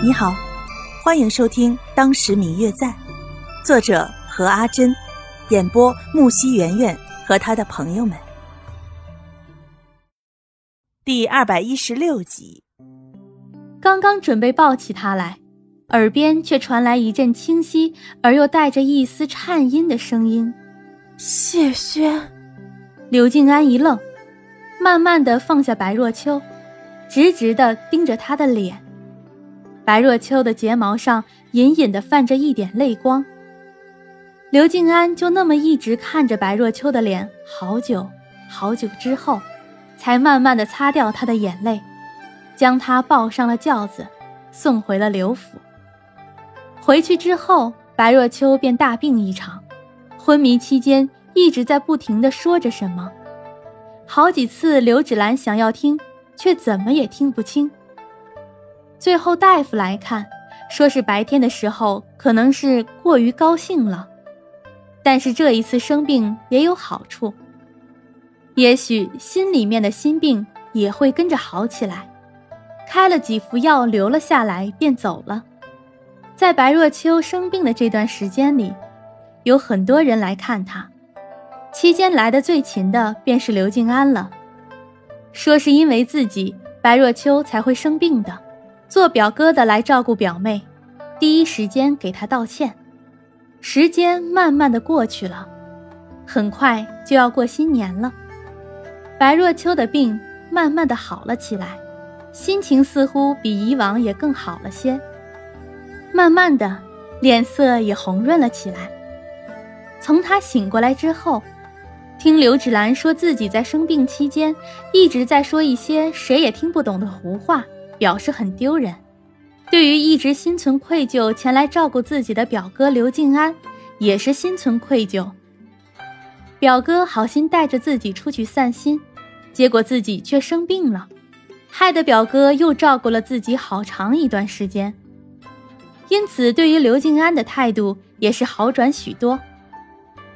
你好，欢迎收听《当时明月在》，作者何阿珍，演播木西圆圆和他的朋友们。第二百一十六集。刚刚准备抱起他来，耳边却传来一阵清晰而又带着一丝颤音的声音：“谢轩。”刘静安一愣，慢慢的放下白若秋，直直的盯着他的脸。白若秋的睫毛上隐隐的泛着一点泪光。刘静安就那么一直看着白若秋的脸，好久好久之后，才慢慢的擦掉她的眼泪，将她抱上了轿子，送回了刘府。回去之后，白若秋便大病一场，昏迷期间一直在不停的说着什么，好几次刘芷兰想要听，却怎么也听不清。最后，大夫来看，说是白天的时候可能是过于高兴了，但是这一次生病也有好处，也许心里面的心病也会跟着好起来。开了几服药，留了下来，便走了。在白若秋生病的这段时间里，有很多人来看他，期间来的最勤的便是刘静安了，说是因为自己白若秋才会生病的。做表哥的来照顾表妹，第一时间给她道歉。时间慢慢的过去了，很快就要过新年了。白若秋的病慢慢的好了起来，心情似乎比以往也更好了些。慢慢的，脸色也红润了起来。从他醒过来之后，听刘芷兰说自己在生病期间一直在说一些谁也听不懂的胡话。表示很丢人，对于一直心存愧疚前来照顾自己的表哥刘静安，也是心存愧疚。表哥好心带着自己出去散心，结果自己却生病了，害得表哥又照顾了自己好长一段时间。因此，对于刘静安的态度也是好转许多，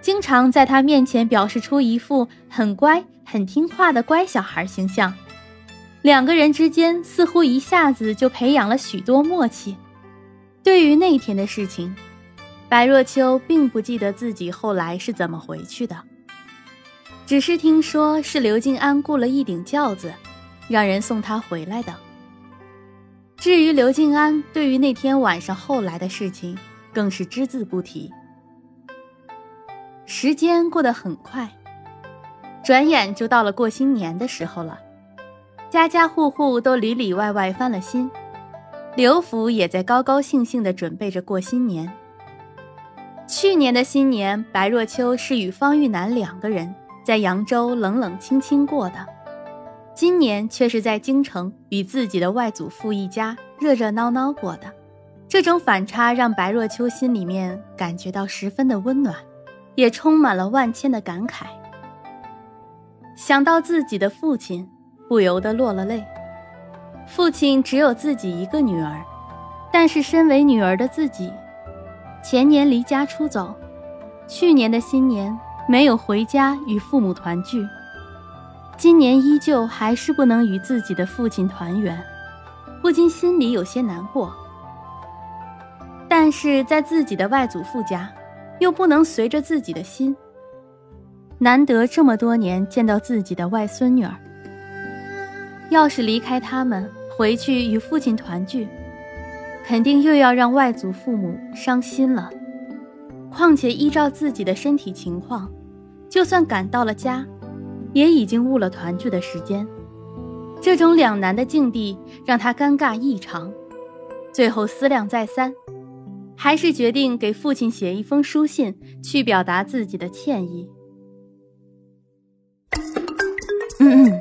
经常在他面前表示出一副很乖、很听话的乖小孩形象。两个人之间似乎一下子就培养了许多默契。对于那天的事情，白若秋并不记得自己后来是怎么回去的，只是听说是刘静安雇了一顶轿子，让人送他回来的。至于刘静安对于那天晚上后来的事情，更是只字不提。时间过得很快，转眼就到了过新年的时候了。家家户户都里里外外翻了新，刘府也在高高兴兴地准备着过新年。去年的新年，白若秋是与方玉楠两个人在扬州冷冷清清过的，今年却是在京城与自己的外祖父一家热热闹闹过的。这种反差让白若秋心里面感觉到十分的温暖，也充满了万千的感慨。想到自己的父亲。不由得落了泪。父亲只有自己一个女儿，但是身为女儿的自己，前年离家出走，去年的新年没有回家与父母团聚，今年依旧还是不能与自己的父亲团圆，不禁心里有些难过。但是在自己的外祖父家，又不能随着自己的心。难得这么多年见到自己的外孙女儿。要是离开他们，回去与父亲团聚，肯定又要让外祖父母伤心了。况且依照自己的身体情况，就算赶到了家，也已经误了团聚的时间。这种两难的境地让他尴尬异常。最后思量再三，还是决定给父亲写一封书信，去表达自己的歉意。嗯嗯。